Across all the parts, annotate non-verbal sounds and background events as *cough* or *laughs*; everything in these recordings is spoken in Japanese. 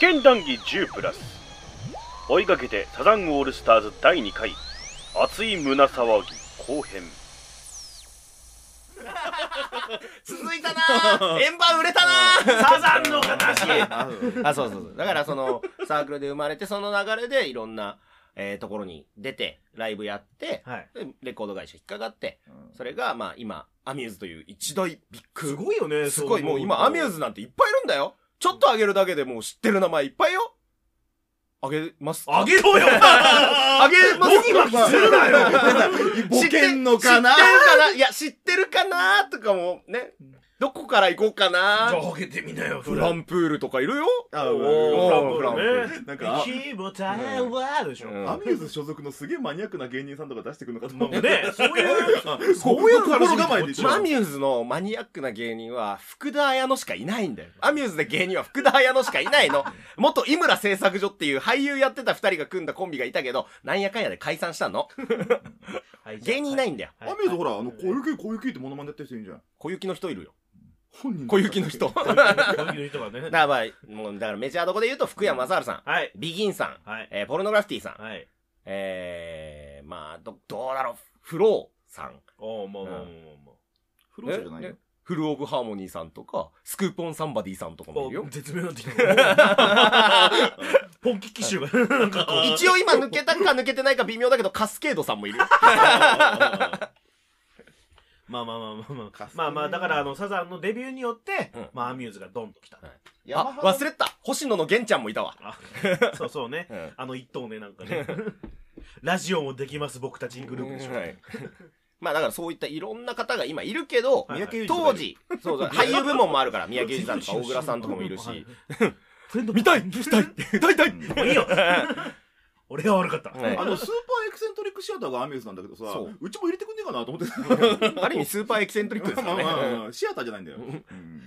験談義10プラス。追いかけてサザンオールスターズ第2回。熱い胸騒ぎ後編。続いたな。*laughs* 円盤売れたな。サザンの話。*laughs* あそうそうそう。だからそのサークルで生まれてその流れでいろんな、えーところに出てライブやってはい。でレコード会社引っかかってそれがまあ今アミューズという一大ビッグ。すごいよねすごい。もう今アミューズズなんていっぱいいるんだよちょっと上げるだけでもう知ってる名前いっぱいよ。あげますか？あげろよ！*laughs* あげますドキドキするな？よボケんのかな？知ってるかな？いや、知ってるかな？とかもね、どこから行こうかじゃあなあげてみなよフラン。プールとかいるよ。あおおーーフランプールね。なんか。あ気もたわでしょ。うん。アミューズ所属のすげえマニアックな芸人さんとか出してくるのかと思うまあね。そういうあそういう心構えで一応アミューズのマニアックな芸人は福田彩乃しかいないんだよ。アミューズで芸人は福田彩乃しかいないの。*laughs* 元井村製作所っていう俳優やってた二人が組んだコンビがいたけど、なんやかんやで解散したの。はい芸人いないんだよ。アミューズほらあの小雪小雪ってモノマネやってる人いるじゃん。小雪の人いるよ。本人小雪の人。だかこういう人がね。*laughs* らまあ、もうだからメジャーどこで言うと福山雅治さん、はい。ビギンさん、はい。えーポルノグラフィティさん、はい。えー、まあ、ど、どうだろう、フローさん、おーまあまあまあまフローじゃないよ。ねフルオブハーモニーさんとか、スクープオンサンバディさんとかもいるよ。絶妙になってきたポンキッキッシュが。なんかこう一応今抜けたか抜けてないか微妙だけど、カスケードさんもいるよ。*laughs* まあまあまあまあまあまあ。まあだからあのサザンのデビューによってうん。まあアミューズがドンときた。あ、忘れてた。星野の玄ちゃんもいたわ。あ。そうそうね。うん。あの一頭ねなんかね。*laughs* ラジオもできます僕たちグループでしょ。はい。*laughs* まあだからそういったいろんな方が今いるけど、はいはい。三宅裕司とかいる当時、そうそう、俳優部門もあるから、三宅裕司さんとか大倉さんとかもいるはいし、*laughs* フレンド見たい。見たい。見たいたい。もういいよ俺が悪かった。はい。あのスーパーエクセントリックシアターがアミューズなんだけどさそう。うちも入れてくんねえかなと思って *laughs* ある意味スーパーエキセントリックですからまあまあね。まあシアターじゃないんだよ。うん。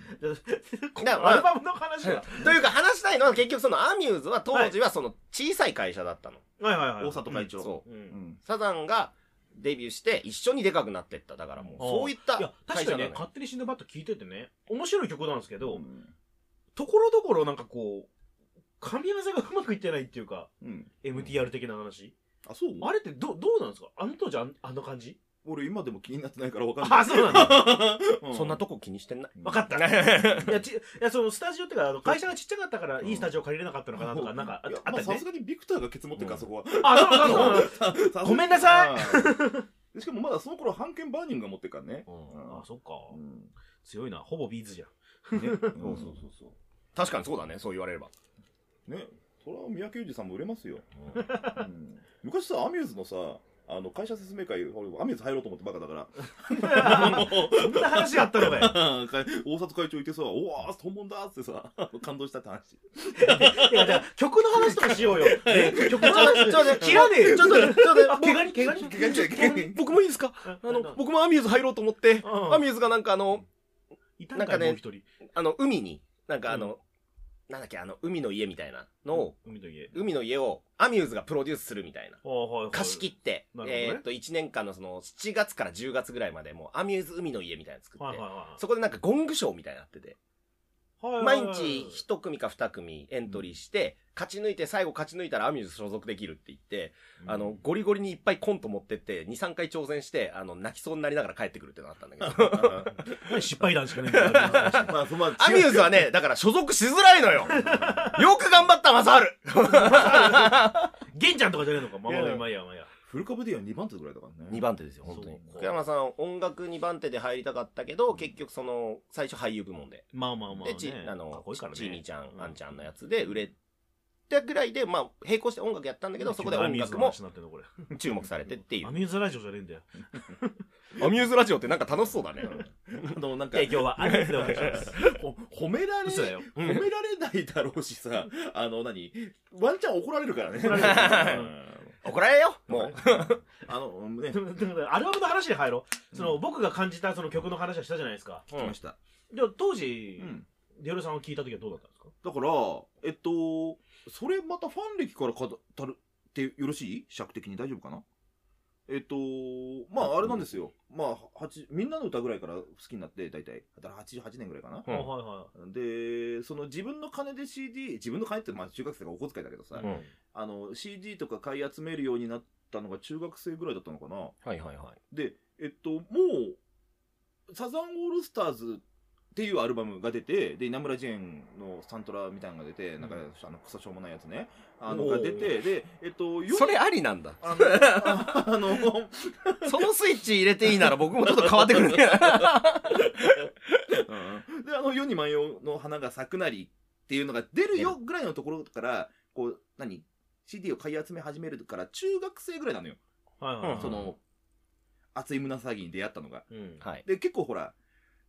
だからアルバムの話はというか話したいのは結局そのアミューズは当時はその小さい会社だったの。はいはいはい。大里会長。そう。うん。うんサザンがデビューして一緒にでかくなってった。だからもう、そういったいや確かにね会社なのよ。勝手に死ぬバット聞いててね面白い曲なんですけどうん。ところどころなんかこう噛み合わせがうまくいってないっていうかうん、MTR 的な話。あそう？あれってどどうなんですか？あの当時あんあの感じ？俺今でも気になってないから分かんない。あそうなんだ。*laughs* うそんなとこ気にしてんない。分かった。いやちいやそのスタジオっていうかあの会社がちっちゃかったからいいスタジオ借りれなかったのかなとかなんかあいやあったりね。まあさすがにビクターがケツ持ってるから、そこは。あそうそうそうさ *laughs* ごめんなさい。しかもまだその頃版権バーニングが持ってるからね、うん。あそっか。うん。強いな。ほぼビーズじゃん。ね、そうそうそうそ確かにそうだね、そう言われれば。うね。それは三宅裕司さんも売れますよ、うん。昔さアミューズのさあの会社説明会俺アミューズ入ろうと思ってバカだから。そんな話があったのかよ。*laughs* 大里会長いてさ「おわー本物だ!」っつってさ感動したって話。いやじゃあ曲の話とかしようよ、ね、曲の話ちょっと切らねえよ。ちょっとちょっとあ待って怪我に怪我に怪我に怪我に僕もいいですか？あの、僕もアミューズ入ろうと思って、うん。アミューズがなんかあの、いたなんかねもう一人。あの、海に、なんかあの、なんだっけ、あの、海の家みたいなのを、海の家。海の家をアミューズがプロデュースするみたいな。貸し切って、ね。えーっと、1年間のその、7月から10月ぐらいまで、もう、アミューズ海の家みたいなの作って、そこでなんかゴングショーみたいになってて、毎日1組か2組エントリーして、勝ち抜いて、最後勝ち抜いたらアミューズ所属できるって言って、あの、ゴリゴリにいっぱいコント持ってって、2、3回挑戦して、あの、泣きそうになりながら帰ってくるっていうのがあったんだけど。*laughs* 失敗談しかねえんだよ *laughs* まあそまあアミューズはね、だから所属しづらいのよ。*laughs* よく頑張った、マサール。玄ちゃんとかじゃねえのかまあまあまあやまあやフル株では2番手ぐらいだからね。2番手ですよ、本当に。福山さん、音楽2番手で入りたかったけど、結局その、最初俳優部門で。まあまあまあで、ち、あのこいちーにちゃん、うんあんちゃんのやつで売れたぐらいで、まあ、並行して音楽やったんだけど、そこで音楽も注目されてっていう。*laughs* ア。ミューズラジオじゃねえんだよ。*laughs* アミューズラジオってなんか楽しそうだね。*laughs* あのなんか提供はアミューズでお願いします。ほ褒められ褒められないだろうしさあの何？ワンチャン怒られるからね怒られよ、もう。*laughs* あのねアルバムの話で入ろう。その僕が感じたその曲の話はしたじゃないですか。来ました。じゃあ当時うん。デオレさんを聞いた時はどうだったんですか？だからえっとそれまたファン歴から語るってよろしい？尺的に大丈夫かな？えっと、まああれなんですよ。まあ、八みんなの歌ぐらいから好きになって、大体。だから88年ぐらいかな。うんはいはで、その自分の金で CD、自分の金ってまあ中学生がお小遣いだけどさ、うんあの CD とか買い集めるようになったのが中学生ぐらいだったのかな。はいはいはい。で、えっと、もう、サザンオールスターズっていうアルバムが出て、で、稲村ジェーンのサントラみたいなのが出て、なんか、あの、クソしょうもないやつね。あの、が出て、で、えっと、よそれありなんだ。あの、あ *laughs* あの、そのスイッチ入れていいなら僕もちょっと変わってくるね。*laughs* うんで、あの、世に万葉の花が咲くなりっていうのが出るよぐらいのところから、こう、何 ?CD を買い集め始めるから、中学生ぐらいなのよ。い。はいはいはい。うんその、熱い胸騒ぎに出会ったのが。うん。はい。で、結構ほら、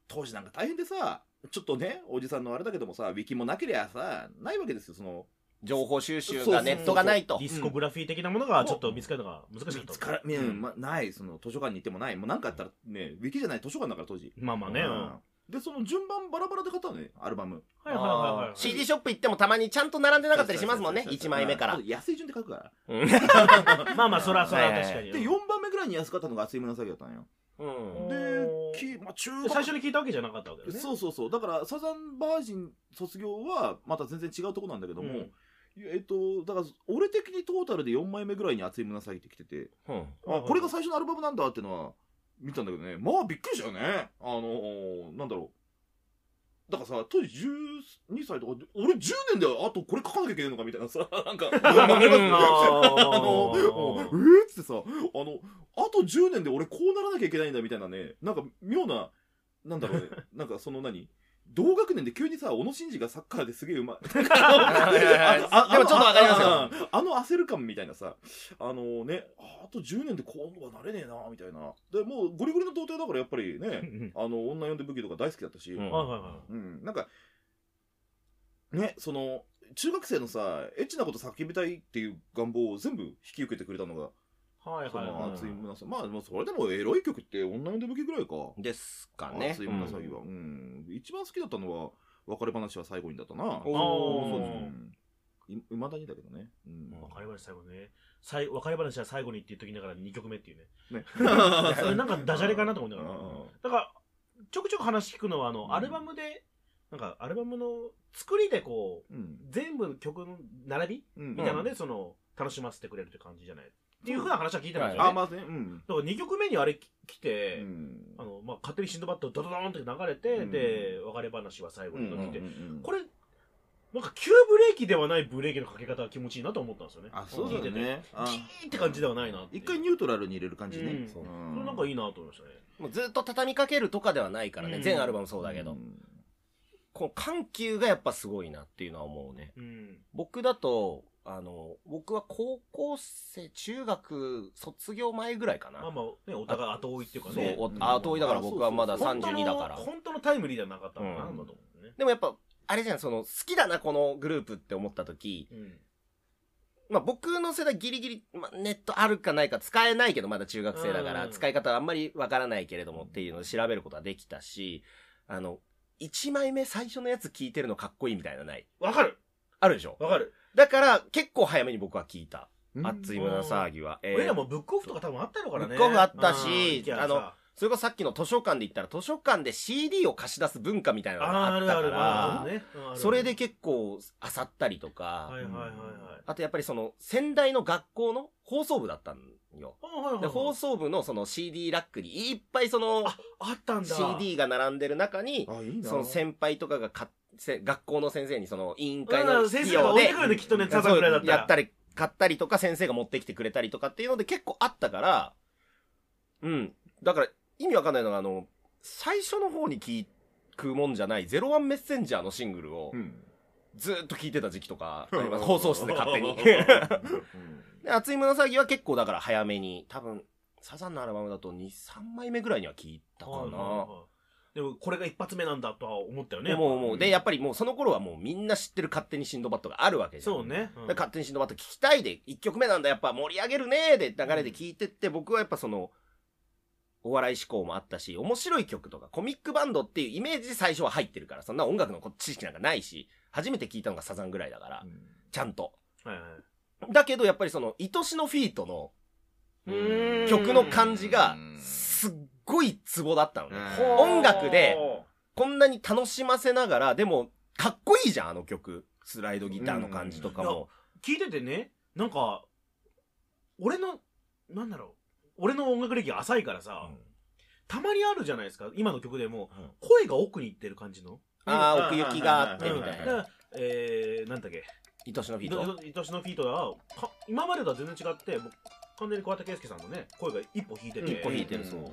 当時なんか大変でさ、ちょっとね、おじさんのあれだけどもさ、ウィキもなけりゃさ、ないわけですよ、その、情報収集がネットがないとディ。スコグラフィー的なものがちょっと見つかるのが難しかった。見つから、うんま、ない、その、図書館に行ってもない。もうなんかあったらね、ウィキじゃない図書館だから当時。まあまあね。うん。で、その順番バラバラで買ったのね、アルバム。いはいはいはい。CD ショップ行ってもたまにちゃんと並んでなかったりしますもんね。1枚目から。安い順で買うから。うん *laughs* まあまあ、そらそらはいはい確かに。で、4番目ぐらいに安かったのが熱い紫だったんよ。うんで、きまあ、中学最初に聞いたわけじゃなかったわけだよね。そうそうそう。だから、サザンバージン卒業は、また全然違うとこなんだけども、うんえっと、だから、俺的にトータルで4枚目ぐらいに熱い紫ってきてて、うんあ、これが最初のアルバムなんだってのは、見たんだけどね、まあびっくりしたよね。あのーなんだろう。だからさ、当時12歳とかで、俺10年であとこれ書かなきゃいけないのかみたいなさ、*laughs* なんか、わかりますあの、えーっつってさ、あの、あと10年で俺こうならなきゃいけないんだみたいなね、なんか妙な、なんだろうね、*laughs* なんかその何同学年で急にさ、小野伸二がサッカーですげえうまい。*laughs* でもちょっとわかりますよあああの焦る感みたいなさ、あのね、ああと10年でこうはなれねえな、みたいな。で、もうゴリゴリの童貞だからやっぱりうね、んあの、女呼んで武器とか大好きだったし、ううんなんか、ね、その、中学生のさ、エッチなこと叫びたいっていう願望を全部引き受けてくれたのが、い。はいそのはいはい。熱い胸騒ぎ。まあ、それでもエロい曲って女呼んで武器ぐらいか。ですかね。熱い胸騒ぎは。うん。一番好きだったのは、別れ話は最後にだったな。おーそうですうんいいまだにだけどね。うん。別れ話最後ね。最別れ話は最後にって言っときながら2曲目っていうね。ね。そ *laughs* れ *laughs* なんかダジャレかなと思うんだうんから。だから、ちょくちょく話聞くのは、あの、うんアルバムで、なんか、アルバムの作りでこう、うん。全部の曲の並びうんみたいなので、その、楽しませてくれるって感じじゃない？っていうふうな話は聞いてるんですよあ、ね。まあね。うん。だから2曲目にあれ来て、うんあの、まあ、勝手にシンドバッドドドドーンって流れて、うんで、別れ話は最後に来て、うんこれ、なんか急ブレーキではないブレーキのかけ方が気持ちいいなと思ったんですよね。あ、そうだよね。あギーって感じではないな一回ニュートラルに入れる感じね。うんそうなんかいいなと思いましたね。もうずっと畳みかけるとかではないからね。うん全アルバムそうだけど。んこの緩急がやっぱすごいなっていうのは思うね。うん。僕だと、あの、僕は高校生、中学卒業前ぐらいかな。まあまあ、ね、お互い後追いっていうかそうね。、おうん後追いだから僕はまだ本当の32だから。本当のタイムリーではなかったのかな、うんだと思うね。でもやっぱ、あれじゃん、その、好きだな、このグループって思った時、うん。まあ僕の世代ギリギリ、まあ、ネットあるかないか使えないけど、まだ中学生だから、うん使い方あんまりわからないけれどもっていうのを調べることはできたし、あの、1枚目最初のやつ聞いてるのかっこいいみたいなのない？わかるあるでしょ？わかる。だから、結構早めに僕は聞いた。うん熱い胸騒ぎは。えー俺らもブックオフとか多分あったのからね。ブックオフあったしあのさそれこそさっきの図書館で言ったら、図書館で CD を貸し出す文化みたいなのがあーああったかるあるあら、るね。うんあるそれで結構漁ったりとか、はいはいはいはい。あとやっぱりその仙台の学校の放送部だったんよ。あはいはいで、はい放送部のその CD ラックにいっぱいそのあ、あったんだ。CD が並んでる中に、あ、いいな。その先輩とかがかせ学校の先生にその委員会うのん先生が費用で置いてくるね、きっとね、サザンぐらいだったら。やったり、買ったりとか先生が持ってきてくれたりとかっていうので結構あったから、うん。だから意味わかんないのがあの、最初の方に聞くもんじゃない、ゼロワンメッセンジャーのシングルをうん。ずーっと聞いてた時期とかあります、放送室で勝手に。*laughs* うんで、熱い胸騒ぎは結構だから早めに、多分、サザンのアルバムだと2、3枚目ぐらいには聞いたかな。はいでも、これが一発目なんだとは思ったよね。もうもう、で、やっぱりもうその頃はもうみんな知ってる勝手にシンドバッドがあるわけじゃん。そうね。うんで勝手にシンドバッド聞きたいで、1曲目なんだ、やっぱ盛り上げるねーで流れで聞いてって、僕はやっぱその、お笑い志向もあったし、面白い曲とかコミックバンドっていうイメージで最初は入ってるから、そんな音楽の知識なんかないし、初めて聞いたのがサザンぐらいだから、ちゃんと。はいはい。だけどやっぱりその、愛しのフィートの、うん曲の感じがうんすっごいツボだったのね。うん。音楽でこんなに楽しませながら、でも、かっこいいじゃん、あの曲。スライドギターの感じとかも。聞いててねなんか俺のなんだろう。俺の音楽歴浅いからさ、たまにあるじゃないですか今の曲でも、うん。声が奥に行ってる感じの、ああ、奥行きがあって、うん。みたいな。えー、なんだっけ。愛しのフィート？いとしのフィートはか今までとは全然違ってもう完全に桑田佳祐さんのね声が一歩引いてて。一歩引いてるそう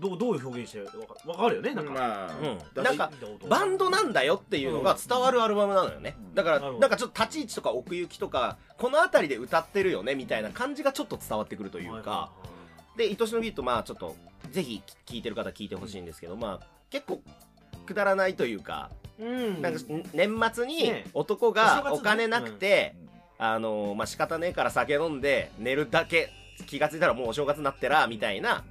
どうどういう表現してるわかわかるよね？なんか、まあうん。だなんかバンドなんだよっていうのが伝わるアルバムなのよね。だから、なるほど。なんかちょっと立ち位置とか奥行きとか、この辺りで歌ってるよね、みたいな感じがちょっと伝わってくるというか、で、愛しのビート、まあちょっと、ぜひ聴いてる方聞いてほしいんですけど、まあ結構、くだらないというか、うん。なんか年末にね。男お正月ね。がお金なくて、あのーまあ仕方ねえから酒飲んで寝るだけ気がついたらもうお正月になってらみたいな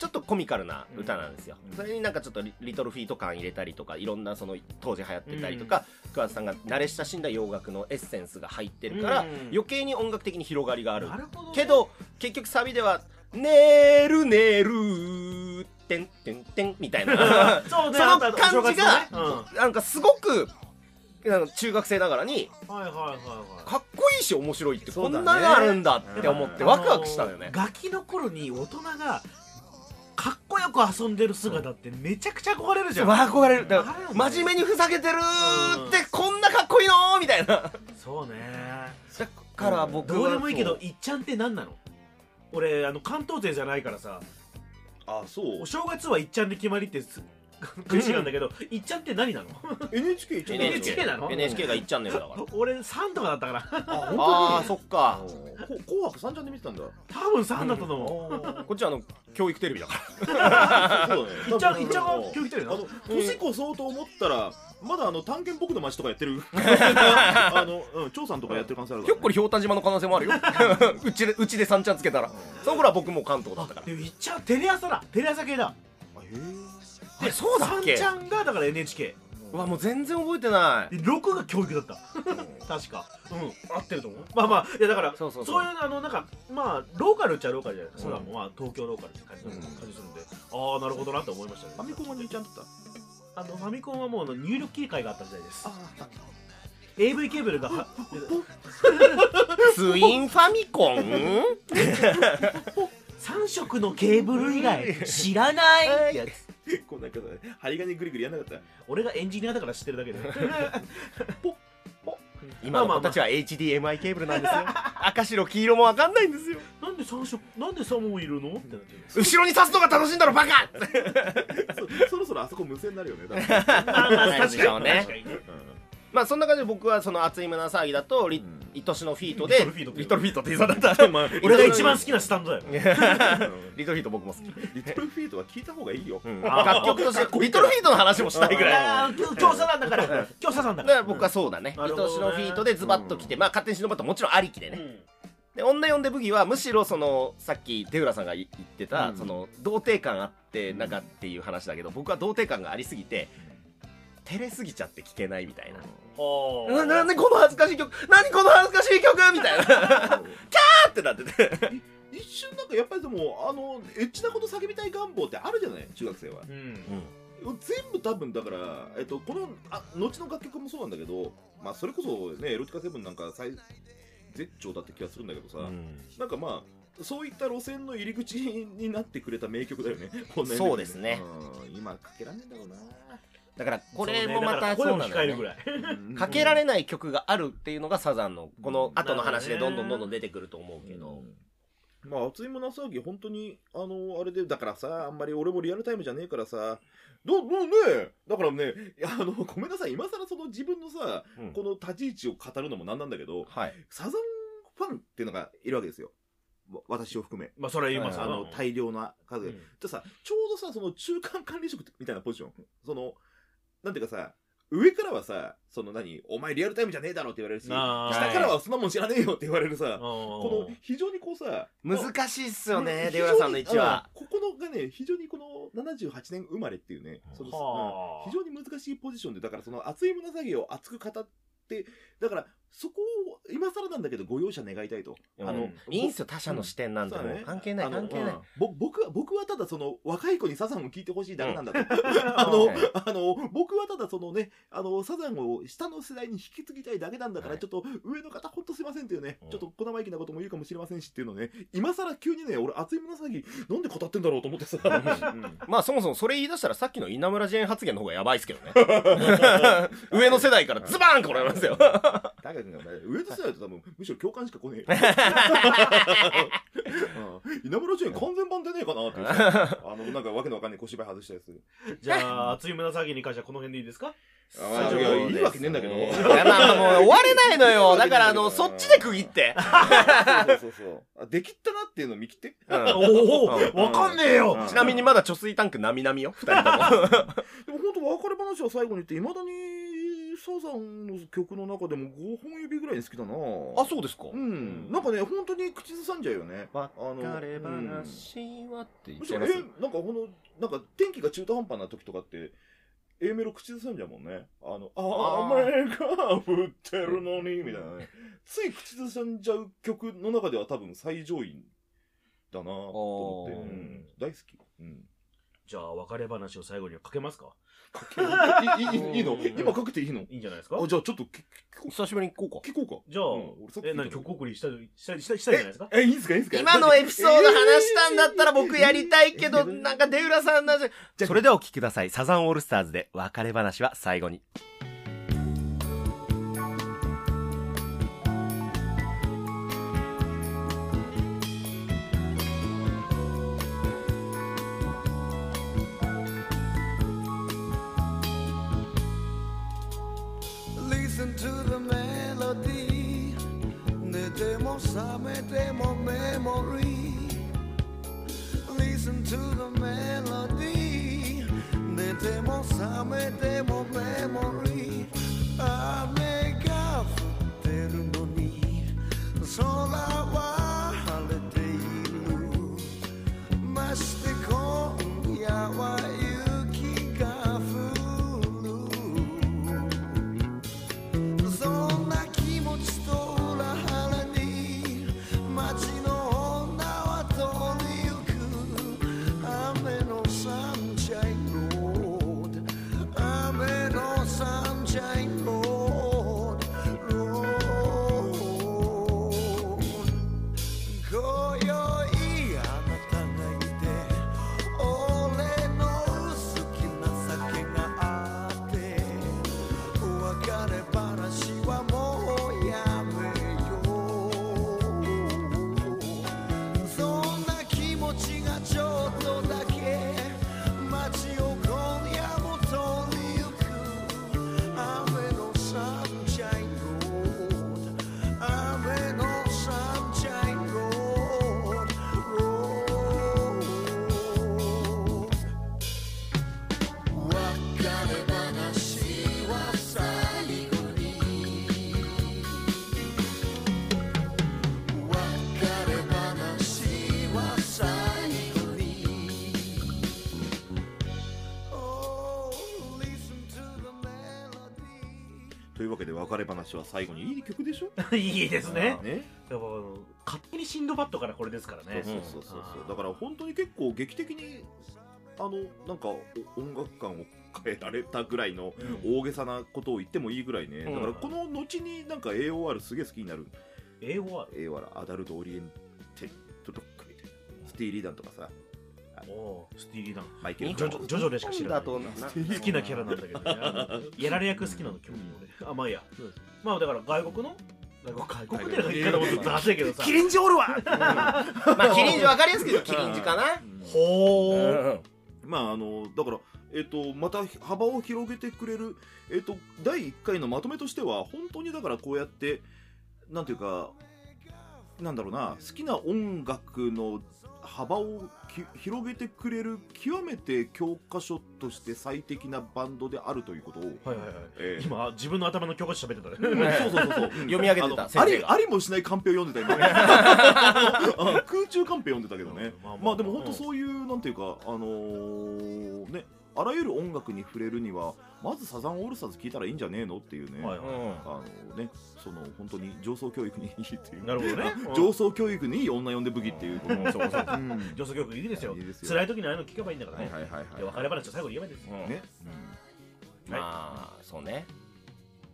ちょっとコミカルな歌なんですよ、うん。それになんかちょっとリリトルフィート感入れたりとかいろんなその当時流行ってたりとか、桑田さんが慣れ親しんだ洋楽のエッセンスが入ってるから、うん。余計に音楽的に広がりがある。ね。けど結局サビでは「寝る寝る」てんてんてんみたいな。*laughs* その感じがね。うん。なんかすごくなんか中学生ながらにはいはいはいはい。かっこいいし面白いってこんなのあるんだって思ってワクワクしたのよね。あのガキの頃に大人がよく遊んでる姿ってめちゃくちゃ憧れるじゃん。憧れる。だかあれら真面目にふざけてるってこんなかっこいいのみたいな。だそうね。から僕はどうでもいいけどいっちゃんって何なの？俺あの関東勢じゃないからさ。あそう。お正月はいっちゃんで決まりってす悔しいなんだけどいっちゃんって何なの？NHK 一応 NHK なの？NHK がいっちゃんねんだから。*laughs* 俺3とかだったから。あ本当にああそっか。こ *laughs* 紅白三ちゃんで見てたんだ。多分3だったと思う。こっちはあの教育テレビだから。そうだね。いっちゃんいっちゃんが教育テレビな。のあの年越そうと思ったらまだあの探検僕の街とかやってる。*laughs* あのうん張さんとかやってる可能性あるひょっこりひょうた島の可能性もあるよ。*laughs* うちでうちで三ちゃんつけたら。その頃は僕も関東だったから。でもいっちゃんテレ朝だ。テレ朝系だ。えそうだっけ？3ちゃんがだから NHK うわもう全然覚えてない。で6が教育だった。確か。うん。合ってると思う？まあまあいやだからそうそうそう。そういうあのなんかまあローカルっちゃローカルじゃないですか、それはもうまあ東京ローカルって感じ,、うん。感じするんで。ああなるほどなと思いましたね。ファミコンは兄ちゃんだったあのファミコンはもう入力切り替えがあった時代です。あ AV ケーブルがはツインファミコン3色のケーブル以外知らないってやつ *laughs* こうなんかさ針金ぐりぐりやんなかった。俺がエンジニアだから知ってるだけで。*laughs* 今の子たちは HDMI ケーブルなんですよ。*laughs* 赤白黄色もわかんないんですよ。なんで3色なんで3もいるの？ってなってる後ろに刺すのが楽しいんだろバカ！そそろそろあそこ無線になるよね多分。まあ確かに確かにね。まあそんな感じで僕はその熱い胸騒ぎだとリうん愛しのフィートでリトルフィートって言いそうだった俺が一番好きなスタンドだよリトルフィート僕も好き、リトルフィートは聞いた方がいいようん楽曲としてリトルフィートの話もしたいぐらいああ今日今日サザンだから今日サザンだから僕はそうだね愛なるほどねしのフィートでズバッと来てまあ勝手に忍ばともちろんありきでねで女呼んでブギはむしろそのさっき出浦さんが言ってた、うんその童貞感あってなんかっていう話だけど僕は童貞感がありすぎて照れすぎちゃって聞けないみたいなななんでこの恥ずかしい曲何この恥ずかしい曲みたいな。*laughs* キャーってなってて。一瞬なんかやっぱりでもあのエッチなこと叫びたい願望ってあるじゃない？中学生は。うん。全部多分だから、えっと、このあ後の楽曲もそうなんだけど、まあ、それこそねエロティカセブンなんか最絶頂だって気がするんだけどさ、なんかまあそういった路線の入り口になってくれた名曲だよね。こんなそうですね。うん。今かけらんねえんだろうなだからこれもまたそうなのよ、控えるぐらい。うん。かけられない曲があるっていうのがサザンのこの後の話でどんどんどんどん出てくると思うけど、まあ、熱い胸騒ぎ、本当に、あの、あれで、だからさ、あんまり俺もリアルタイムじゃねえからさ、ど、どうね、だからね、あの、ごめんなさい、今更その自分のさ、うん。この立ち位置を語るのもなんなんだけど、はい。サザンファンっていうのがいるわけですよ。わ私を含め。まあそれは言いますあの、大量な数。で。うん。でさ、ちょうどさ、その中間管理職みたいなポジション。その、なんていうかさ、上からはさ、その何、お前リアルタイムじゃねえだろって言われるし、あー。下からはそんなもん知らねえよって言われるさ、ここの非常にこうさ、難しいっすよねうん出浦さんの位置は。ここのがね、非常にこの78年生まれっていうね、そのはあうん非常に難しいポジションで、だからその熱い胸騒ぎを熱く語って、だからそこを今更なんだけどご容赦願いたいと。あのうん、いいんすよ、他者の視点なんてもうそうだね関係ない、あの関係ない僕は、僕はただその、若い子にサザンを聞いてほしいだけなんだと。あ *laughs* あのはい、あの、僕はただそのね、あの、サザンを下の世代に引き継ぎたいだけなんだから、はいちょっと上の方ほんとすいませんっていうね、うんちょっと小生意気なことも言うかもしれませんしっていうのね、今更急にね、俺熱い紫、なんで語ってんだろうと思ってさ。うんまあそもそもそれ言い出したらさっきの稲村ジェーン発言の方がやばいっすけどね。*laughs* 上の世代からズバーン来られますよ。がね、上の世代と多分、むしろ共感しか来ねえ。*laughs* *laughs* うん稲村ジェーン完全版出ねえかなっていうさ *laughs* あの、なんかわけのわかんない小芝居外したやつ。じゃあ、熱い紫に関してはこの辺でいいですか？あいやいいわけねえんだけどいやまあまあもう終われないのよ。だからあの、そっちで区切って。そうそうそうあ。できったなっていうの見切って？うんおおうんわかんねえようんちなみにまだ貯水タンクなみなみよ、二人とも。でも本当別れ話は最後に言って、いまだにサザンの曲の中でも5本指ぐらいに好きだなあ、そうですかうん。なんかね、本当に口ずさんじゃうよね。あの別れうん話はって言っちゃいますえ、なんかこの、なんか天気が中途半端な時とかって、A メロ口ずさんじゃうもんね。あの、あー雨が降ってるのに、みたいなね。つい口ずさんじゃう曲の中では多分最上位だなと思って、うん大好き。うん。じゃあ、別れ話を最後にはかけますかいいいいいいの？今かけていいの？いいんじゃないですか？あ、じゃあちょっと久しぶりに行こうか。う聞こうか。じゃあ、え、た何曲送りしたい、したい、したい、したいじゃないですか？え、いいんすか？いいんすか？今のエピソード話したんだったら僕やりたいけど、なんか？出浦さんなぜ。それではお聞きください。サザンオールスターズで別れ話は最後に。寝てもれ話は最後にいい曲でしょ？*laughs* いいですね。ね。やっぱあの、勝手にシンドバッドからこれですからね。そうそうそうそう。だから本当に結構劇的に、あの、なんかお音楽観を変えられたぐらいのうん大げさなことを言ってもいいぐらいね。うんだからこの後になんか AOR すげえ好きになる。英語は AOR アダルトオリエンテッドロックみたいな。スティーリーダンとかさ、おースティーリーダン。マイケル・ジョジョジョジョでしか知らない好きなキャラなんだけどねあの。やられ役好きなの、今日俺。*laughs* あ、まあいいや。まあだから外国の？外国言い方もずっとけどさ。キリンジおるわまあ、キリンジわかりやすく言うとキリンジかな。うんまああのだからえっ、とまた幅を広げてくれるえっ、と第1回のまとめとしては本当にだからこうやってなんていうかなんだろうな好きな音楽の幅をき広げてくれる極めて教科書として最適なバンドであるということを、はいはいはい。えー今、自分の頭の教科書喋ってた。うん。ね。そうそうそうそう。*laughs* 読み上げてた。ありありもしないカンペを読んでた今。*laughs* あ空中カンペ読んでたけどね。まあまあ。まあでも本当そういうなんていうかあのーねあらゆる音楽に触れるにはまずサザンオールスターズ聞いたらいいんじゃねえのっていうね、はいうんあのねその本当に上層教育にいいっていうなるほどね。*laughs* 上層教育にいい女呼んで武器っていう、うんそうそううん。女装曲いいですよ。いいですよ。辛い時にああいうの聞けばいいんだからね。はいはいはいはい。で別れ話を最後に言えばいいんです。ようん。ね、まあそうね。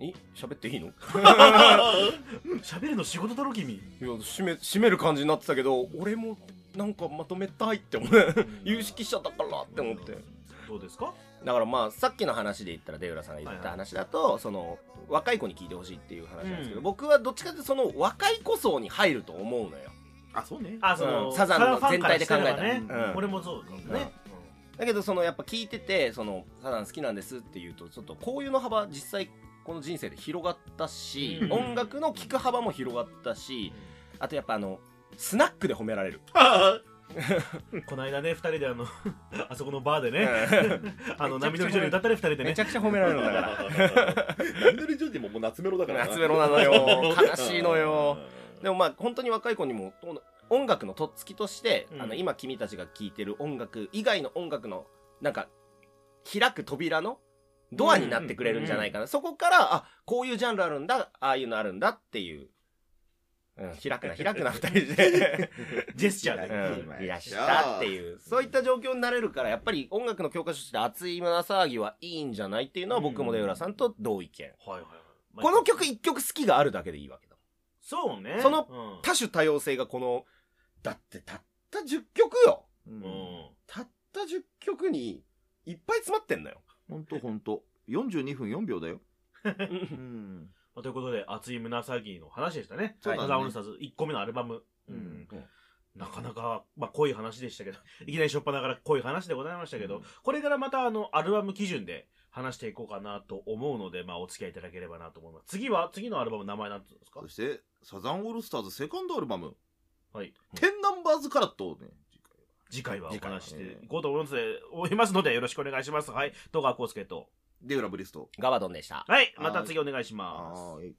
え喋っていいの？い *laughs* 喋るの仕事だろ君。や締め締める感じになってたけど俺もなんかまとめたいって思う。*laughs* 有識者だからって思ってどうですか？だからまあさっきの話で言ったら出浦さんが言った話だと、その若い子に聞いてほしいっていう話なんですけど、うん。僕はどっちかというとその若い子層に入ると思うのよ。あそうね。あその、うん。サザンの全体で考えたら。ね、うん。俺もそうかもね、だけどそのやっぱ聞いててそのサザン好きなんですっていうとちょっと交友の幅実際この人生で広がったし、うん。音楽の聴く幅も広がったしあとやっぱあのスナックで褒められる、*laughs* *laughs* この間ね二人であの *laughs* あそこのバーでねうん。*laughs* あの波乗りジョニー歌ったり二人でね。めちゃくちゃ褒められるんだから。波乗りジョニーももう夏メロだから。夏メロなのよ。悲しいのよ。でもまあ本当に若い子にも音楽のとっつきとして、うん。あの今君たちが聴いてる音楽以外の音楽のなんか開く扉のドアになってくれるんじゃないかな、そこからあこういうジャンルあるんだああいうのあるんだっていう、うん、開くな開くな *laughs* 二人で、*laughs* ジェスチャーで、うん、いらしたっていう。そういった状況になれるからやっぱり音楽の教科書として熱い胸騒ぎはいいんじゃないっていうのは僕も出浦さんと同意見、はいはいはい。まあこの曲一曲好きがあるだけでいいわけだ。そうね。そのうん。多種多様性がこのだってたった10曲よ。うん。うんたった10曲にいっぱい詰まってんのよ。ほんとほんと42分4秒だよ。*laughs* うんまあということで熱い胸騒ぎの話でしたねそうだねサザンオールスターズ1個目のアルバム、うんなかなか、まあ、濃い話でしたけど、*laughs* いきなりしょっぱながら濃い話でございましたけど、これからまたあの、アルバム基準で話していこうかなと思うので、まあ、お付き合いいただければなと思います。次は、次のアルバムの名前なんて言うんですか？そしてサザンオールスターズセカンドアルバムはい。「テンナンバーズカラット」をね次回はお次回は話していこうと思いますので、思いますので、よろしくお願いします。はい。戸川康介と。デウラブリストガバドンでしたはい。また次お願いします。はい